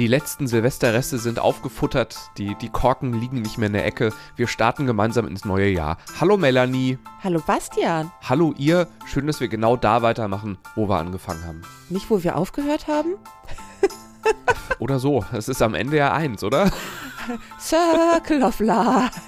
Die letzten Silvesterreste sind aufgefuttert, die, die Korken liegen nicht mehr in der Ecke. Wir starten gemeinsam ins neue Jahr. Hallo Melanie. Hallo Bastian. Hallo ihr. Schön, dass wir genau da weitermachen, wo wir angefangen haben. Nicht, wo wir aufgehört haben? oder so. Es ist am Ende ja eins, oder? Circle of Life.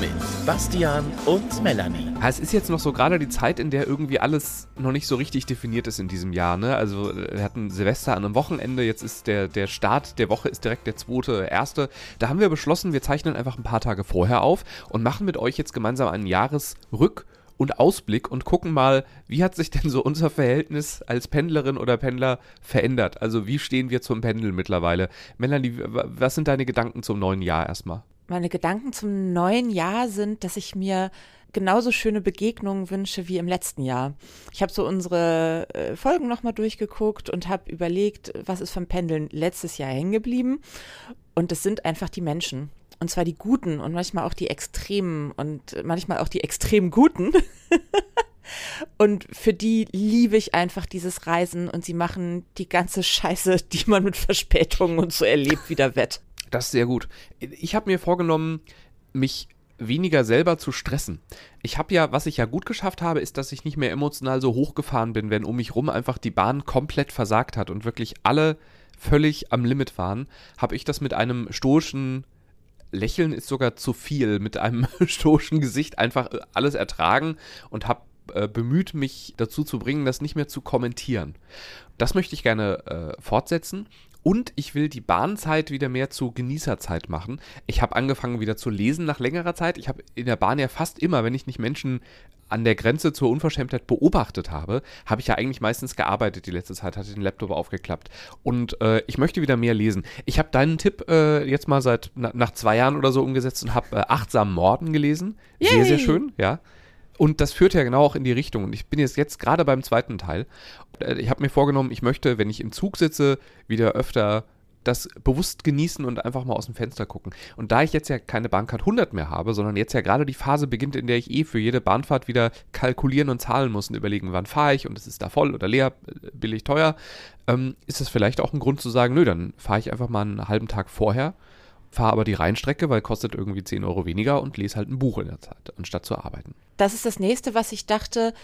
Mit Bastian und Melanie. es ist jetzt noch so gerade die Zeit, in der irgendwie alles noch nicht so richtig definiert ist in diesem Jahr. Ne? Also wir hatten Silvester an einem Wochenende, jetzt ist der, der Start der Woche ist direkt der zweite, erste. Da haben wir beschlossen, wir zeichnen einfach ein paar Tage vorher auf und machen mit euch jetzt gemeinsam einen Jahresrück- und Ausblick und gucken mal, wie hat sich denn so unser Verhältnis als Pendlerin oder Pendler verändert? Also wie stehen wir zum Pendeln mittlerweile? Melanie, was sind deine Gedanken zum neuen Jahr erstmal? Meine Gedanken zum neuen Jahr sind, dass ich mir genauso schöne Begegnungen wünsche wie im letzten Jahr. Ich habe so unsere äh, Folgen nochmal durchgeguckt und habe überlegt, was ist vom Pendeln letztes Jahr hängen geblieben. Und es sind einfach die Menschen. Und zwar die Guten und manchmal auch die Extremen und manchmal auch die extrem Guten. und für die liebe ich einfach dieses Reisen und sie machen die ganze Scheiße, die man mit Verspätungen und so erlebt, wieder wett. Das ist sehr gut. Ich habe mir vorgenommen, mich weniger selber zu stressen. Ich habe ja, was ich ja gut geschafft habe, ist, dass ich nicht mehr emotional so hochgefahren bin, wenn um mich rum einfach die Bahn komplett versagt hat und wirklich alle völlig am Limit waren, habe ich das mit einem stoischen Lächeln ist sogar zu viel, mit einem stoischen Gesicht einfach äh, alles ertragen und habe äh, bemüht, mich dazu zu bringen, das nicht mehr zu kommentieren. Das möchte ich gerne äh, fortsetzen. Und ich will die Bahnzeit wieder mehr zu Genießerzeit machen. Ich habe angefangen wieder zu lesen nach längerer Zeit. Ich habe in der Bahn ja fast immer, wenn ich nicht Menschen an der Grenze zur Unverschämtheit beobachtet habe, habe ich ja eigentlich meistens gearbeitet die letzte Zeit, hatte den Laptop aufgeklappt. Und äh, ich möchte wieder mehr lesen. Ich habe deinen Tipp äh, jetzt mal seit na, nach zwei Jahren oder so umgesetzt und habe äh, Achtsam Morden gelesen. Yay. Sehr, sehr schön, ja. Und das führt ja genau auch in die Richtung. Und ich bin jetzt, jetzt gerade beim zweiten Teil. Äh, ich habe mir vorgenommen, ich möchte, wenn ich im Zug sitze, wieder öfter das bewusst genießen und einfach mal aus dem Fenster gucken. Und da ich jetzt ja keine Bahncard 100 mehr habe, sondern jetzt ja gerade die Phase beginnt, in der ich eh für jede Bahnfahrt wieder kalkulieren und zahlen muss und überlegen, wann fahre ich und es ist da voll oder leer, billig, teuer, ähm, ist das vielleicht auch ein Grund zu sagen, nö, dann fahre ich einfach mal einen halben Tag vorher, fahre aber die Rheinstrecke, weil kostet irgendwie 10 Euro weniger und lese halt ein Buch in der Zeit, anstatt zu arbeiten. Das ist das nächste, was ich dachte,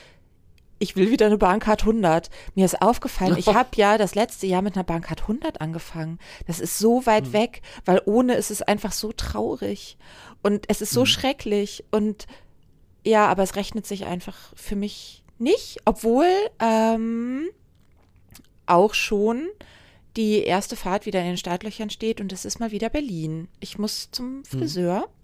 ich will wieder eine Bahncard 100. Mir ist aufgefallen, ich habe ja das letzte Jahr mit einer Bahncard 100 angefangen. Das ist so weit mhm. weg, weil ohne ist es einfach so traurig und es ist so mhm. schrecklich und ja, aber es rechnet sich einfach für mich nicht, obwohl ähm, auch schon die erste Fahrt wieder in den Startlöchern steht und es ist mal wieder Berlin. Ich muss zum mhm. Friseur. Mhm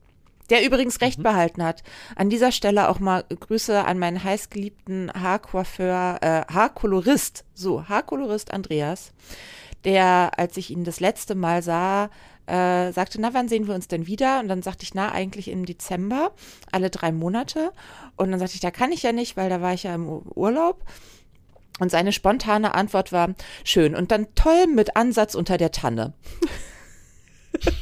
der übrigens recht mhm. behalten hat. An dieser Stelle auch mal Grüße an meinen heißgeliebten Haarcoiffeur, äh, Haarkolorist, so, Haarkolorist Andreas, der, als ich ihn das letzte Mal sah, äh, sagte, na, wann sehen wir uns denn wieder? Und dann sagte ich, na, eigentlich im Dezember, alle drei Monate. Und dann sagte ich, da kann ich ja nicht, weil da war ich ja im Urlaub. Und seine spontane Antwort war, schön. Und dann toll mit Ansatz unter der Tanne.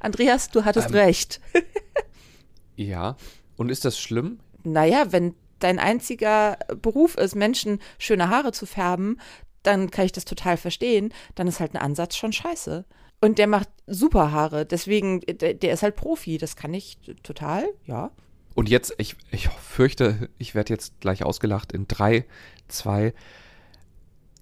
Andreas, du hattest ähm, recht. ja. Und ist das schlimm? Naja, wenn dein einziger Beruf ist, Menschen schöne Haare zu färben, dann kann ich das total verstehen. Dann ist halt ein Ansatz schon scheiße. Und der macht super Haare. Deswegen, der, der ist halt Profi. Das kann ich total, ja. Und jetzt, ich, ich fürchte, ich werde jetzt gleich ausgelacht in drei, zwei.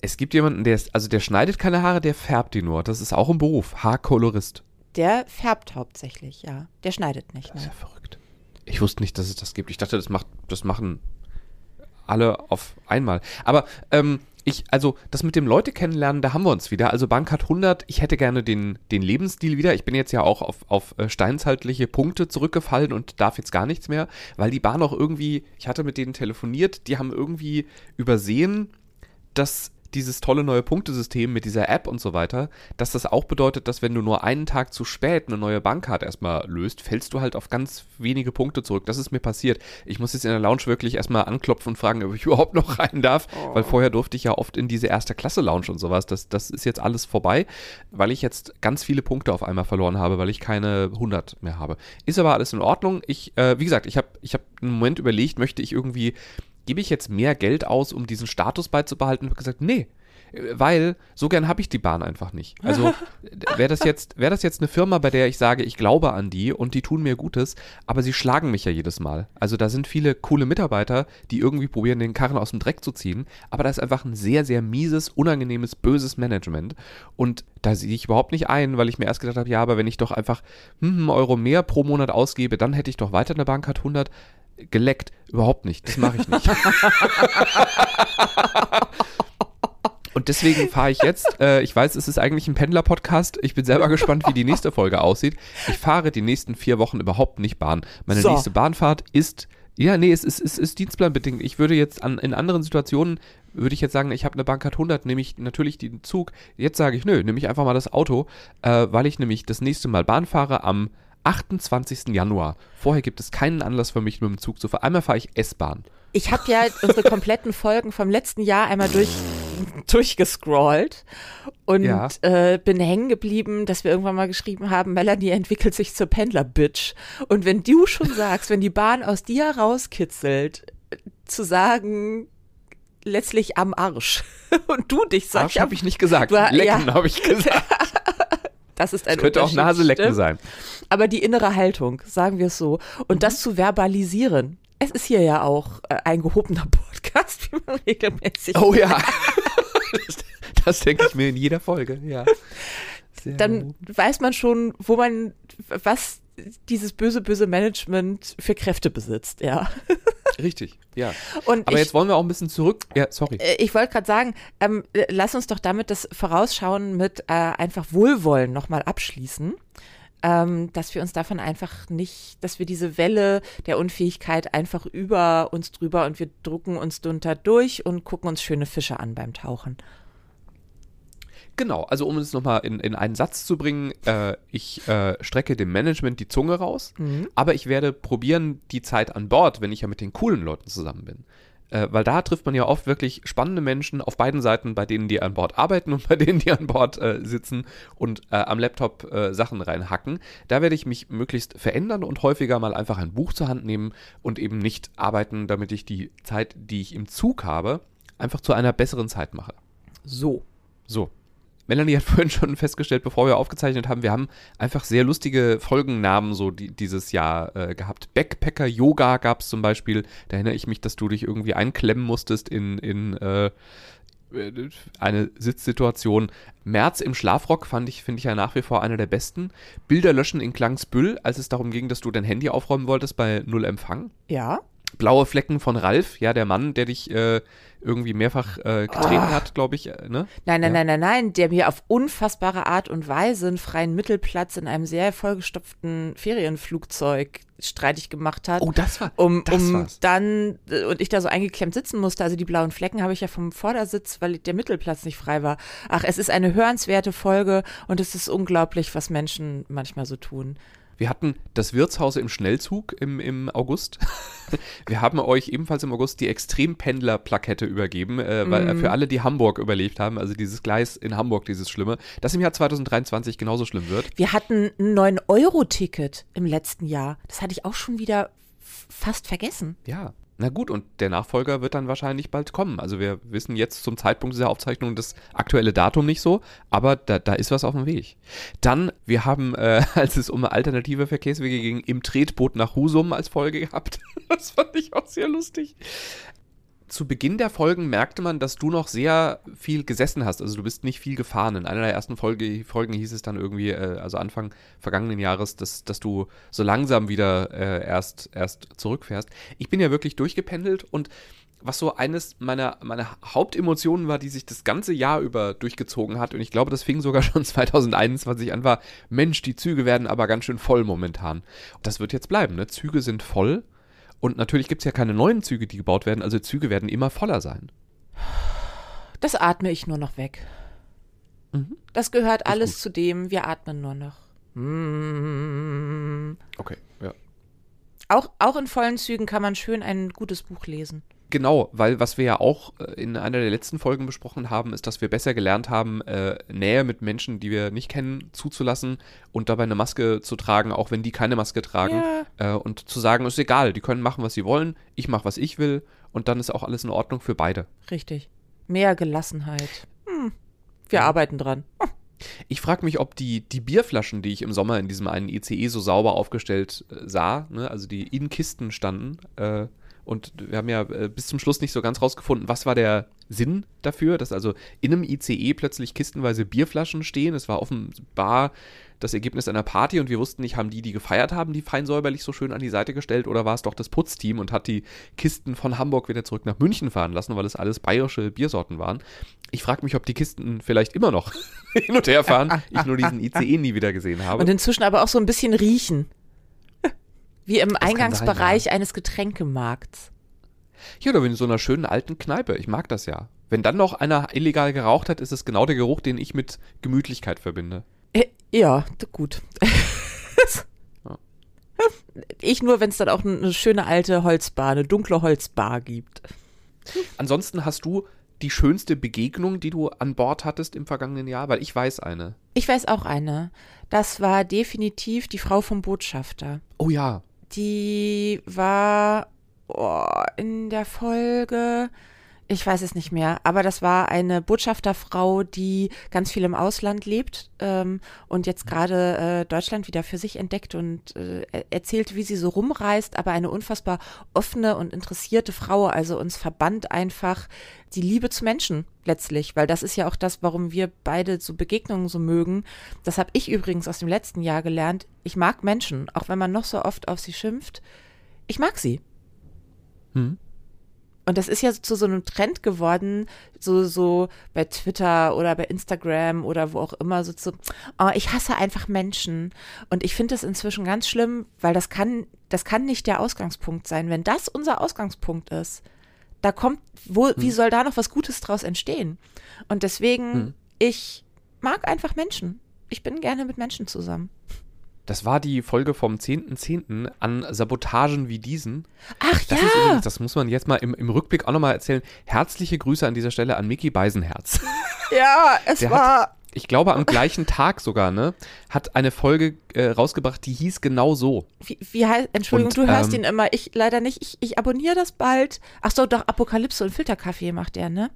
Es gibt jemanden, der ist, also der schneidet keine Haare, der färbt die nur. Das ist auch ein Beruf. Haarkolorist. Der färbt hauptsächlich, ja. Der schneidet nicht. Das ist ja verrückt. Ich wusste nicht, dass es das gibt. Ich dachte, das macht, das machen alle auf einmal. Aber ähm, ich, also das mit dem Leute kennenlernen, da haben wir uns wieder. Also Bankart 100, ich hätte gerne den, den Lebensstil wieder. Ich bin jetzt ja auch auf, auf äh, steinzeitliche Punkte zurückgefallen und darf jetzt gar nichts mehr, weil die Bahn auch irgendwie, ich hatte mit denen telefoniert, die haben irgendwie übersehen, dass dieses tolle neue Punktesystem mit dieser App und so weiter, dass das auch bedeutet, dass wenn du nur einen Tag zu spät eine neue Bankkarte erstmal löst, fällst du halt auf ganz wenige Punkte zurück. Das ist mir passiert. Ich muss jetzt in der Lounge wirklich erstmal anklopfen und fragen, ob ich überhaupt noch rein darf, oh. weil vorher durfte ich ja oft in diese erste Klasse Lounge und sowas. Das, das ist jetzt alles vorbei, weil ich jetzt ganz viele Punkte auf einmal verloren habe, weil ich keine 100 mehr habe. Ist aber alles in Ordnung. Ich, äh, wie gesagt, ich habe ich hab einen Moment überlegt, möchte ich irgendwie gebe ich jetzt mehr Geld aus, um diesen Status beizubehalten? Und habe gesagt, nee, Weil so gern habe ich die Bahn einfach nicht. Also wäre das jetzt wäre das jetzt eine Firma, bei der ich sage, ich glaube an die und die tun mir Gutes, aber sie schlagen mich ja jedes Mal. Also da sind viele coole Mitarbeiter, die irgendwie probieren den Karren aus dem Dreck zu ziehen, aber da ist einfach ein sehr sehr mieses, unangenehmes, böses Management und da sehe ich überhaupt nicht ein, weil ich mir erst gedacht habe, ja, aber wenn ich doch einfach hm, hm Euro mehr pro Monat ausgebe, dann hätte ich doch weiter eine Bahncard 100 geleckt. Überhaupt nicht. Das mache ich nicht. Und deswegen fahre ich jetzt, äh, ich weiß, es ist eigentlich ein Pendler-Podcast. Ich bin selber gespannt, wie die nächste Folge aussieht. Ich fahre die nächsten vier Wochen überhaupt nicht Bahn. Meine So. nächste Bahnfahrt ist, ja, nee, es ist, es ist dienstplanbedingt. Ich würde jetzt an, in anderen Situationen, würde ich jetzt sagen, ich habe eine Bahncard 100, nehme ich natürlich den Zug. Jetzt sage ich, nö, nehme ich einfach mal das Auto, äh, weil ich nämlich das nächste Mal Bahn fahre am 28. Januar. Vorher gibt es keinen Anlass für mich, mit dem Zug zu fahren. Einmal fahre ich S-Bahn. Ich habe ja unsere kompletten Folgen vom letzten Jahr einmal durch, durchgescrollt und Ja. äh, bin hängen geblieben, dass wir irgendwann mal geschrieben haben, Melanie entwickelt sich zur Pendler-Bitch. Und wenn du schon sagst, wenn die Bahn aus dir rauskitzelt, zu sagen, letztlich am Arsch. Und du dich sagst, Arsch habe ich nicht gesagt. Du Lecken ja. habe ich gesagt. das ist ein Könnte auch Naselecken stimmt? sein. aber die innere Haltung, sagen wir es so. Und Mhm. das zu verbalisieren. Es ist hier ja auch äh, ein gehobener Podcast, wie man regelmäßig. Oh ja. das, das denke ich mir in jeder Folge, ja. Sehr Dann weiß man schon, wo man, was dieses böse, böse Management für Kräfte besitzt, ja. Richtig, ja. Und Aber ich, jetzt wollen wir auch ein bisschen zurück. Ja, sorry. äh, ich wollte gerade sagen, ähm, äh, lass uns doch damit das Vorausschauen mit äh, einfach Wohlwollen nochmal abschließen. Ähm, dass wir uns davon einfach nicht, dass wir diese Welle der Unfähigkeit einfach über uns drüber und wir drucken uns drunter durch und gucken uns schöne Fische an beim Tauchen. Genau, also um es nochmal in, in einen Satz zu bringen, äh, ich äh, strecke dem Management die Zunge raus, aber ich werde probieren, die Zeit an Bord, wenn ich ja mit den coolen Leuten zusammen bin. Äh, weil da trifft man ja oft wirklich spannende Menschen auf beiden Seiten, bei denen die an Bord arbeiten und bei denen die an Bord äh, sitzen und äh, am Laptop äh, Sachen reinhacken. Da werde ich mich möglichst verändern und häufiger mal einfach ein Buch zur Hand nehmen und eben nicht arbeiten, damit ich die Zeit, die ich im Zug habe, einfach zu einer besseren Zeit mache. So. So. Melanie hat vorhin schon festgestellt, bevor wir aufgezeichnet haben, wir haben einfach sehr lustige Folgennamen so die, dieses Jahr äh, gehabt. Backpacker Yoga gab es zum Beispiel. Da erinnere ich mich, dass du dich irgendwie einklemmen musstest in, in äh, äh, eine Sitzsituation. März im Schlafrock fand ich, finde ich ja nach wie vor einer der besten. Bilder löschen in Klangsbüll, als es darum ging, dass du dein Handy aufräumen wolltest bei Null Empfang. Ja. Blaue Flecken von Ralf, ja, der Mann, der dich äh, irgendwie mehrfach äh, getreten hat, glaube ich, äh, ne? Nein, nein, Ja. nein, nein, nein, der mir auf unfassbare Art und Weise einen freien Mittelplatz in einem sehr vollgestopften Ferienflugzeug streitig gemacht hat. Oh, das war, um, das um war's. dann äh, und ich da so eingeklemmt sitzen musste. Also die blauen Flecken habe ich ja vom Vordersitz, weil der Mittelplatz nicht frei war. Ach, es ist eine hörenswerte Folge und es ist unglaublich, was Menschen manchmal so tun. Wir hatten das Wirtshaus im Schnellzug im, im August. Wir haben euch ebenfalls im August die Extrempendler-Plakette übergeben, äh, weil, äh, für alle, die Hamburg überlebt haben, also dieses Gleis in Hamburg, dieses Schlimme, das im Jahr 2023 genauso schlimm wird. Wir hatten ein 9-Euro-Ticket im letzten Jahr. Das hatte ich auch schon wieder fast vergessen. Ja. Na gut, und der Nachfolger wird dann wahrscheinlich bald kommen. Also wir wissen jetzt zum Zeitpunkt dieser Aufzeichnung das aktuelle Datum nicht so, aber da, da ist was auf dem Weg. Dann, wir haben, äh, als es um alternative Verkehrswege ging, im Tretboot nach Husum als Folge gehabt. Das fand ich auch sehr lustig. Zu Beginn der Folgen merkte man, dass du noch sehr viel gesessen hast. Also du bist nicht viel gefahren. In einer der ersten Folge, Folgen hieß es dann irgendwie, äh, also Anfang vergangenen Jahres, dass, dass du so langsam wieder äh, erst, erst zurückfährst. Ich bin ja wirklich durchgependelt und was so eines meiner, meiner Hauptemotionen war, die sich das ganze Jahr über durchgezogen hat, und ich glaube, das fing sogar schon 2021 an, war, Mensch, die Züge werden aber ganz schön voll momentan. Das wird jetzt bleiben, ne? Züge sind voll. Und natürlich gibt es ja keine neuen Züge, die gebaut werden, also Züge werden immer voller sein. Das atme ich nur noch weg. Mhm. Das gehört alles gut. zu dem, wir atmen nur noch. Mm. Okay, ja. Auch, auch in vollen Zügen kann man schön ein gutes Buch lesen. Genau, weil was wir ja auch äh, in einer der letzten Folgen besprochen haben, ist, dass wir besser gelernt haben, äh, Nähe mit Menschen, die wir nicht kennen, zuzulassen und dabei eine Maske zu tragen, auch wenn die keine Maske tragen. Äh, und zu sagen, ist egal, die können machen, was sie wollen, ich mache, was ich will und dann ist auch alles in Ordnung für beide. Richtig. Mehr Gelassenheit. Wir arbeiten dran. Ich frage mich, ob die, die Bierflaschen, die ich im Sommer in diesem einen ICE so sauber aufgestellt äh, sah, ne, also die in Kisten standen, äh, und wir haben ja äh, bis zum Schluss nicht so ganz rausgefunden, was war der Sinn dafür, dass also in einem ICE plötzlich kistenweise Bierflaschen stehen. Es war offenbar das Ergebnis einer Party und wir wussten nicht, haben die, die gefeiert haben, die fein säuberlich so schön an die Seite gestellt oder war es doch das Putzteam und hat die Kisten von Hamburg wieder zurück nach München fahren lassen, weil es alles bayerische Biersorten waren. Ich frage mich, ob die Kisten vielleicht immer noch hin und her fahren, ich nur diesen ICE nie wieder gesehen habe. Und inzwischen aber auch so ein bisschen riechen. Wie im sein, Eingangsbereich ja. eines Getränkemarkts. Ja, oder in so einer schönen alten Kneipe. Ich mag das ja. Wenn dann noch einer illegal geraucht hat, ist es genau der Geruch, den ich mit Gemütlichkeit verbinde. Äh, Ja, gut. Ja. Ich nur, wenn es dann auch eine schöne alte Holzbar, eine dunkle Holzbar gibt. Ansonsten hast du die schönste Begegnung, die du an Bord hattest im vergangenen Jahr? Weil ich weiß eine. Ich weiß auch eine. Das war definitiv die Frau vom Botschafter. Oh ja. Die war oh, in der Folge, ich weiß es nicht mehr, aber das war eine Botschafterfrau, die ganz viel im Ausland lebt ähm, und jetzt gerade äh, Deutschland wieder für sich entdeckt und äh, er- erzählt, wie sie so rumreist, aber eine unfassbar offene und interessierte Frau. Also uns verband einfach die Liebe zu Menschen letztlich, weil das ist ja auch das, warum wir beide so Begegnungen so mögen. Das habe ich übrigens aus dem letzten Jahr gelernt. Ich mag Menschen, auch wenn man noch so oft auf sie schimpft. Ich mag sie. Hm. Und das ist ja zu so einem Trend geworden, so, so bei Twitter oder bei Instagram oder wo auch immer, so zu, oh, ich hasse einfach Menschen. Und ich finde das inzwischen ganz schlimm, weil das kann, das kann nicht der Ausgangspunkt sein. Wenn das unser Ausgangspunkt ist, da kommt, wo, wie soll da noch was Gutes draus entstehen? Und deswegen, Hm. ich mag einfach Menschen. Ich bin gerne mit Menschen zusammen. Das war die Folge vom 10.10. an Sabotagen wie diesen. Ach Das ja, ist übrigens, das muss man jetzt mal im, im Rückblick auch nochmal erzählen. Herzliche Grüße an dieser Stelle an Mickey Beisenherz. ja, es Der war, Ich glaube, am gleichen Tag sogar, ne? Hat eine Folge äh, rausgebracht, die hieß genau so. Wie, wie heißt, Entschuldigung, Und, du hörst ähm, ihn immer. Ich leider nicht. Ich, ich abonniere das bald. Ach so, doch, Apokalypse und Filterkaffee macht er, ne?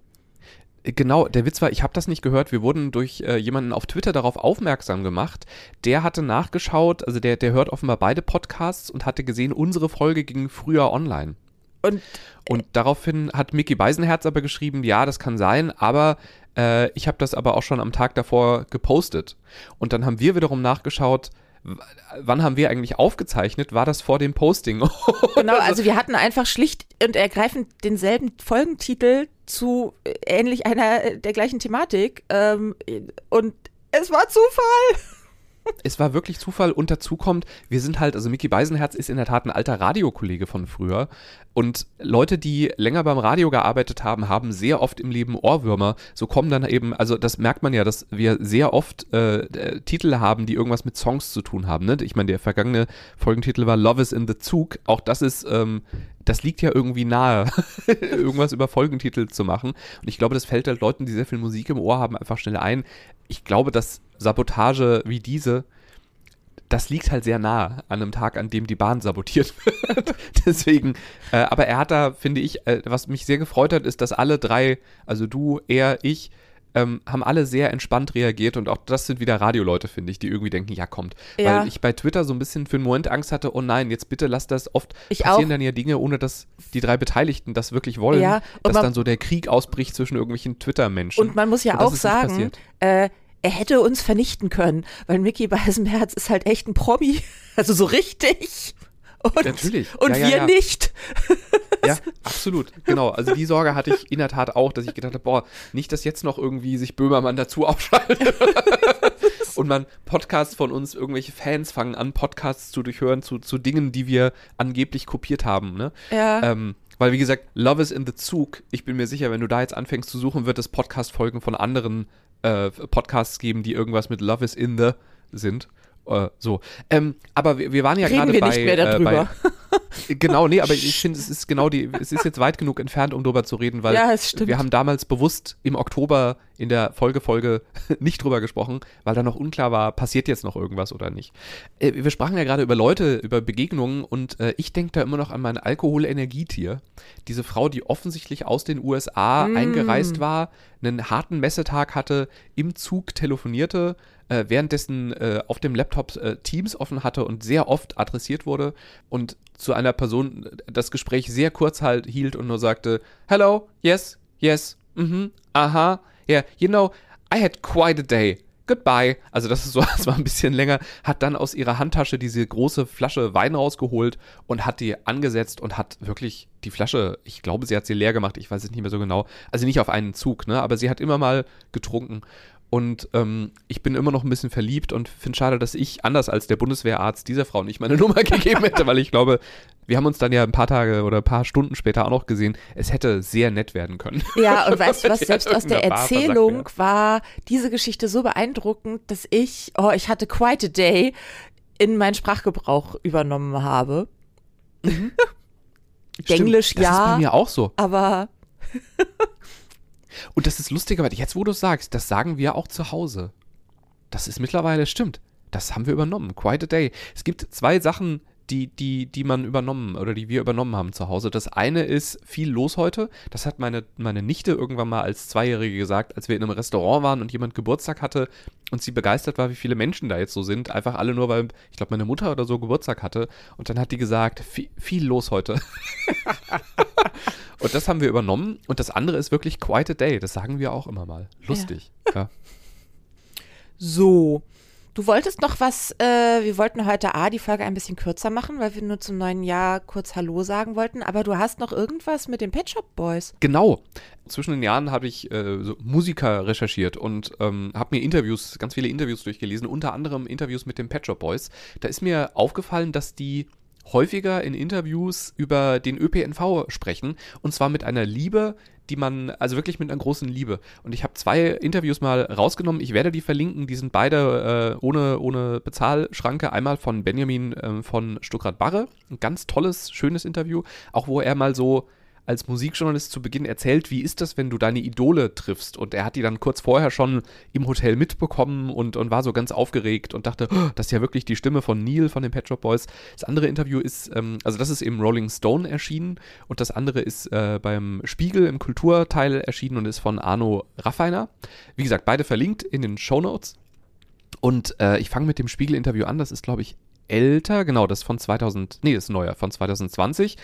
Genau, der Witz war, ich habe das nicht gehört. Wir wurden durch äh, jemanden auf Twitter darauf aufmerksam gemacht. Der hatte nachgeschaut, also der, der hört offenbar beide Podcasts und hatte gesehen, unsere Folge ging früher online. Und Und daraufhin hat Mickey Beisenherz aber geschrieben, ja, das kann sein, aber äh, ich habe das aber auch schon am Tag davor gepostet. Und dann haben wir wiederum nachgeschaut, wann haben wir eigentlich aufgezeichnet? War das vor dem Posting? genau, also wir hatten einfach schlicht und ergreifend denselben Folgentitel zu äh, ähnlich einer äh, der gleichen Thematik. Ähm, und es war Zufall. Es war wirklich Zufall und dazu kommt, wir sind halt, also Mickey Beisenherz ist in der Tat ein alter Radiokollege von früher und Leute, die länger beim Radio gearbeitet haben, haben sehr oft im Leben Ohrwürmer. So kommen dann eben, also das merkt man ja, dass wir sehr oft äh, Titel haben, die irgendwas mit Songs zu tun haben. Ne? Ich meine, der vergangene Folgentitel war Love is in the Zug. Auch das ist, ähm, das liegt ja irgendwie nahe, irgendwas über Folgentitel zu machen. Und ich glaube, das fällt halt Leuten, die sehr viel Musik im Ohr haben, einfach schnell ein. Ich glaube, dass Sabotage wie diese, das liegt halt sehr nah an einem Tag, an dem die Bahn sabotiert wird. Deswegen, äh, aber er hat da, finde ich, äh, was mich sehr gefreut hat, ist, dass alle drei, also du, er, ich, ähm, haben alle sehr entspannt reagiert und auch das sind wieder Radioleute, finde ich, die irgendwie denken, ja, kommt. Ja. Weil ich bei Twitter so ein bisschen für einen Moment Angst hatte, oh nein, jetzt bitte lass das. Oft Ich passieren auch. dann ja Dinge, ohne dass die drei Beteiligten das wirklich wollen, Ja, dass dann so der Krieg ausbricht zwischen irgendwelchen Twitter-Menschen. Und man muss ja Und auch sagen, äh, er hätte uns vernichten können, weil Mickey Beisenherz ist halt echt ein Promi. Also so richtig. Und, Natürlich. Und Ja, ja, wir ja. nicht. Ja, absolut. Genau. Also die Sorge hatte ich in der Tat auch, dass ich gedacht habe, boah, nicht, dass jetzt noch irgendwie sich Böhmermann dazu aufschaltet. und man Podcasts von uns, irgendwelche Fans fangen an, Podcasts zu durchhören zu, zu Dingen, die wir angeblich kopiert haben. Ne? Ja. Ähm, weil, wie gesagt, Love is in the Zug. Ich bin mir sicher, wenn du da jetzt anfängst zu suchen, wird es Podcast-Folgen von anderen äh, Podcasts geben, die irgendwas mit Love is in the sind. Äh, so. Ähm, aber wir, wir waren ja gerade bei. äh, bei genau, nee, aber ich finde, es ist genau die, es ist jetzt weit genug entfernt, um drüber zu reden, weil Ja, wir haben damals bewusst im Oktober in der Folgefolge nicht drüber gesprochen, weil da noch unklar war, passiert jetzt noch irgendwas oder nicht. Äh, wir sprachen ja gerade über Leute, über Begegnungen und äh, ich denke da immer noch an mein Alkoholenergietier. Diese Frau, die offensichtlich aus den USA mm. eingereist war, einen harten Messetag hatte, im Zug telefonierte, äh, währenddessen äh, auf dem Laptop äh, Teams offen hatte und sehr oft adressiert wurde und zu einer Person das Gespräch sehr kurz halt hielt und nur sagte, Hello, yes, yes, mhm, aha, yeah, you know, I had quite a day. Goodbye. Also das ist so, das war ein bisschen länger, hat dann aus ihrer Handtasche diese große Flasche Wein rausgeholt und hat die angesetzt und hat wirklich die Flasche, ich glaube, sie hat sie leer gemacht, ich weiß es nicht mehr so genau. Also nicht auf einen Zug, ne? Aber sie hat immer mal getrunken und ähm, ich bin immer noch ein bisschen verliebt und finde schade, dass ich, anders als der Bundeswehrarzt, dieser Frau nicht meine Nummer gegeben hätte, weil ich glaube, wir haben uns dann ja ein paar Tage oder ein paar Stunden später auch noch gesehen. Es hätte sehr nett werden können. Ja, und weißt du was, selbst aus der Erzählung war diese Geschichte so beeindruckend, dass ich, oh, ich hatte quite a day in meinen Sprachgebrauch übernommen habe. Mhm. Englisch ja. Das ist bei mir auch so. Aber und das ist lustiger, weil jetzt, wo du sagst, das sagen wir auch zu Hause. Das ist mittlerweile, stimmt. Das haben wir übernommen. Quite a day. Es gibt zwei Sachen, die, die, die man übernommen oder die wir übernommen haben zu Hause. Das eine ist viel los heute. Das hat meine, meine Nichte irgendwann mal als Zweijährige gesagt, als wir in einem Restaurant waren und jemand Geburtstag hatte und sie begeistert war, wie viele Menschen da jetzt so sind. Einfach alle nur, weil ich glaube, meine Mutter oder so Geburtstag hatte. Und dann hat die gesagt, viel, viel los heute. und das haben wir übernommen. Und das andere ist wirklich quite a day. Das sagen wir auch immer mal. Lustig. Ja. ja. So. Du wolltest noch was, äh, wir wollten heute A, die Folge ein bisschen kürzer machen, weil wir nur zum neuen Jahr kurz Hallo sagen wollten, aber du hast noch irgendwas mit den Pet Shop Boys. Genau. Zwischen den Jahren habe ich äh, so Musiker recherchiert und ähm, habe mir Interviews, ganz viele Interviews durchgelesen, unter anderem Interviews mit den Pet Shop Boys. Da ist mir aufgefallen, dass die häufiger in Interviews über den ÖPNV sprechen. Und zwar mit einer Liebe, die man, also wirklich mit einer großen Liebe. Und ich habe zwei Interviews mal rausgenommen, ich werde die verlinken, die sind beide äh, ohne, ohne Bezahlschranke. Einmal von Benjamin äh, von Stuckrad-Barre, ein ganz tolles, schönes Interview, auch wo er mal so als Musikjournalist zu Beginn erzählt, wie ist das, wenn du deine Idole triffst? Und er hat die dann kurz vorher schon im Hotel mitbekommen und, und war so ganz aufgeregt und dachte, oh, das ist ja wirklich die Stimme von Neil von den Pet Shop Boys. Das andere Interview ist, ähm, also das ist im Rolling Stone erschienen und das andere ist äh, beim Spiegel im Kulturteil erschienen und ist von Arno Raffiner. Wie gesagt, beide verlinkt in den Show Notes. Und äh, ich fange mit dem Spiegel-Interview an. Das ist, glaube ich, älter, genau, das ist von 2000, nee, das ist neuer, von 2020.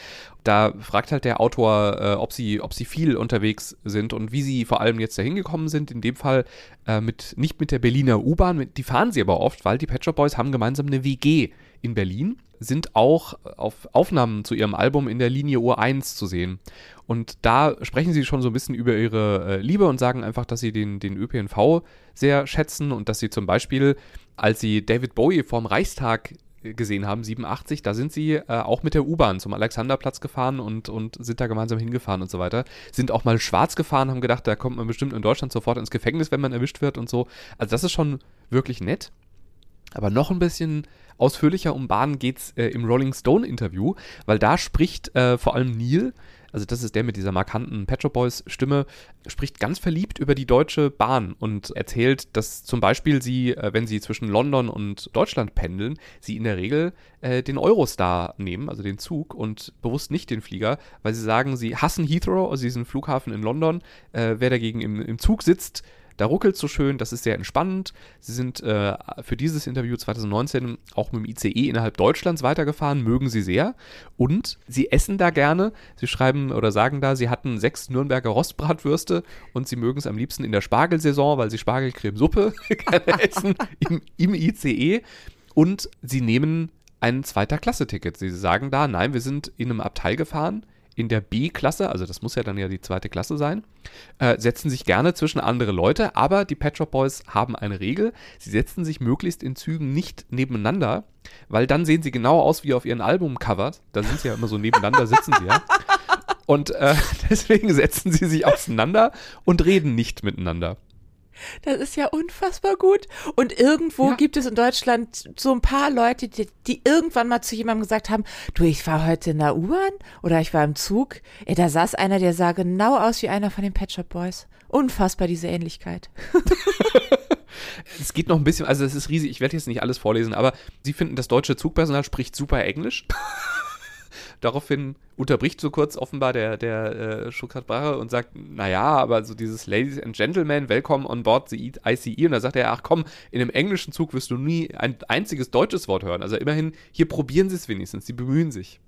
Da fragt halt der Autor, äh, ob, sie, ob sie viel unterwegs sind und wie sie vor allem jetzt dahin gekommen sind. In dem Fall äh, mit, nicht mit der Berliner U-Bahn, die fahren sie aber oft, weil die Pet Shop Boys haben gemeinsam eine WG in Berlin, sind auch auf Aufnahmen zu ihrem Album in der Linie U1 zu sehen. Und da sprechen sie schon so ein bisschen über ihre äh, Liebe und sagen einfach, dass sie den, den ÖPNV sehr schätzen und dass sie zum Beispiel, als sie David Bowie vorm Reichstag gesehen haben, 87, da sind sie äh, auch mit der U-Bahn zum Alexanderplatz gefahren und, und sind da gemeinsam hingefahren und so weiter. Sind auch mal schwarz gefahren, haben gedacht, da kommt man bestimmt in Deutschland sofort ins Gefängnis, wenn man erwischt wird und so. Also das ist schon wirklich nett. Aber noch ein bisschen ausführlicher um Bahn geht's äh, im Rolling Stone Interview, weil da spricht äh, vor allem Neil also das ist der mit dieser markanten Petro Boys Stimme, spricht ganz verliebt über die Deutsche Bahn und erzählt, dass zum Beispiel sie, äh, wenn sie zwischen London und Deutschland pendeln, sie in der Regel äh, den Eurostar nehmen, also den Zug und bewusst nicht den Flieger, weil sie sagen, sie hassen Heathrow, also diesen Flughafen in London. Äh, wer dagegen im, im Zug sitzt, da ruckelt so schön, das ist sehr entspannend. Sie sind äh, für dieses Interview 2019 auch mit dem ICE innerhalb Deutschlands weitergefahren, mögen sie sehr. Und sie essen da gerne. Sie schreiben oder sagen da, sie hatten sechs Nürnberger Rostbratwürste und sie mögen es am liebsten in der Spargelsaison, weil sie Spargelcremesuppe gerne essen im, im ICE. Und sie nehmen ein zweiter Klasse-Ticket. Sie sagen da, nein, wir sind in einem Abteil gefahren, in der B-Klasse, also das muss ja dann ja die zweite Klasse sein, äh, setzen sich gerne zwischen andere Leute, aber die Pet Boys haben eine Regel, sie setzen sich möglichst in Zügen nicht nebeneinander, weil dann sehen sie genau aus wie auf ihren Albumcovers, da sind sie ja immer so nebeneinander, sitzen sie ja. Und äh, deswegen setzen sie sich auseinander und reden nicht miteinander. Das ist ja unfassbar gut. Und irgendwo Ja. gibt es in Deutschland so ein paar Leute, die, die irgendwann mal zu jemandem gesagt haben, du, ich war heute in der U-Bahn oder ich war im Zug. Ey, da saß einer, der sah genau aus wie einer von den Pet Shop Boys. Unfassbar, diese Ähnlichkeit. Es geht noch ein bisschen, also es ist riesig, ich werde jetzt nicht alles vorlesen, aber sie finden, das deutsche Zugpersonal spricht super Englisch. Daraufhin unterbricht so kurz offenbar der, der äh, Stuttgart Brache und sagt, naja, aber so dieses Ladies and Gentlemen, welcome on board the ICE. Und da sagt er, ach komm, in einem englischen Zug wirst du nie ein einziges deutsches Wort hören. Also immerhin, hier probieren sie es wenigstens, sie bemühen sich.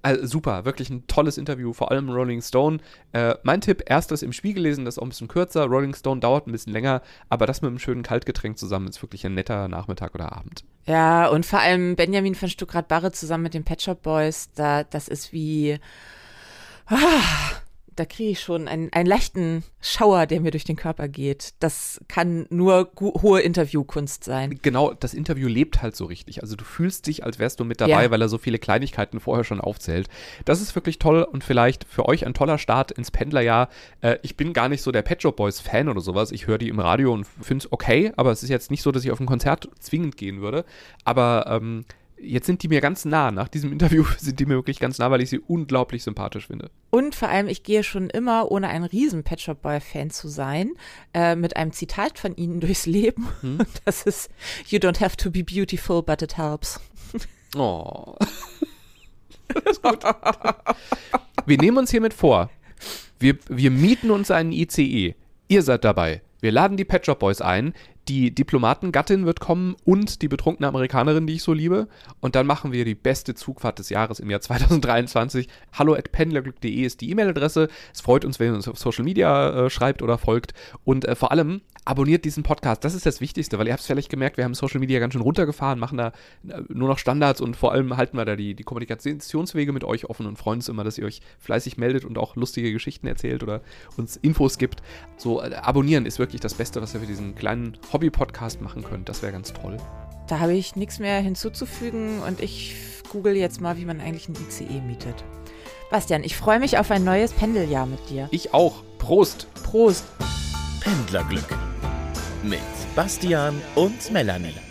Also super, wirklich ein tolles Interview, vor allem Rolling Stone. Äh, mein Tipp, erstes im Spiegel lesen, das ist auch ein bisschen kürzer. Rolling Stone dauert ein bisschen länger, aber das mit einem schönen Kaltgetränk zusammen ist wirklich ein netter Nachmittag oder Abend. Ja, und vor allem Benjamin von Stuckrad-Barre zusammen mit den Pet Shop Boys, da, das ist wie, ah, da kriege ich schon einen, einen leichten Schauer, der mir durch den Körper geht. Das kann nur hohe Interviewkunst sein. Genau, das Interview lebt halt so richtig. Also du fühlst dich, als wärst du mit dabei, Ja. weil er so viele Kleinigkeiten vorher schon aufzählt. Das ist wirklich toll und vielleicht für euch ein toller Start ins Pendlerjahr. Äh, ich bin gar nicht so der Pet Shop Boys Fan oder sowas. Ich höre die im Radio und finde es okay, aber es ist jetzt nicht so, dass ich auf ein Konzert zwingend gehen würde. Aber ähm, jetzt sind die mir ganz nah. Nach diesem Interview sind die mir wirklich ganz nah, weil ich sie unglaublich sympathisch finde. Und vor allem, ich gehe schon immer, ohne ein riesen Pet Shop Boy Fan zu sein, äh, mit einem Zitat von ihnen durchs Leben. Das ist, you don't have to be beautiful, but it helps. Oh. Das ist gut. Wir nehmen uns hiermit vor, wir, wir mieten uns einen ICE. Ihr seid dabei. Wir laden die Pet Shop Boys ein. Die Diplomatengattin wird kommen und die betrunkene Amerikanerin, die ich so liebe. Und dann machen wir die beste Zugfahrt des Jahres im Jahr 2023. Hallo at pendlerglück.de ist die E-Mail-Adresse. Es freut uns, wenn ihr uns auf Social Media äh, schreibt oder folgt. Und äh, vor allem abonniert diesen Podcast. Das ist das Wichtigste, weil ihr habt es vielleicht gemerkt, wir haben Social Media ganz schön runtergefahren, machen da äh, nur noch Standards und vor allem halten wir da die, die Kommunikationswege mit euch offen und freuen uns immer, dass ihr euch fleißig meldet und auch lustige Geschichten erzählt oder uns Infos gibt. So, äh, abonnieren ist wirklich das Beste, was ihr für diesen kleinen Hobby-Podcast machen könnt. Das wäre ganz toll. Da habe ich nichts mehr hinzuzufügen und ich google jetzt mal, wie man eigentlich ein ICE mietet. Bastian, ich freue mich auf ein neues Pendeljahr mit dir. Ich auch. Prost! Prost! Pendlerglück mit Bastian und Melanie.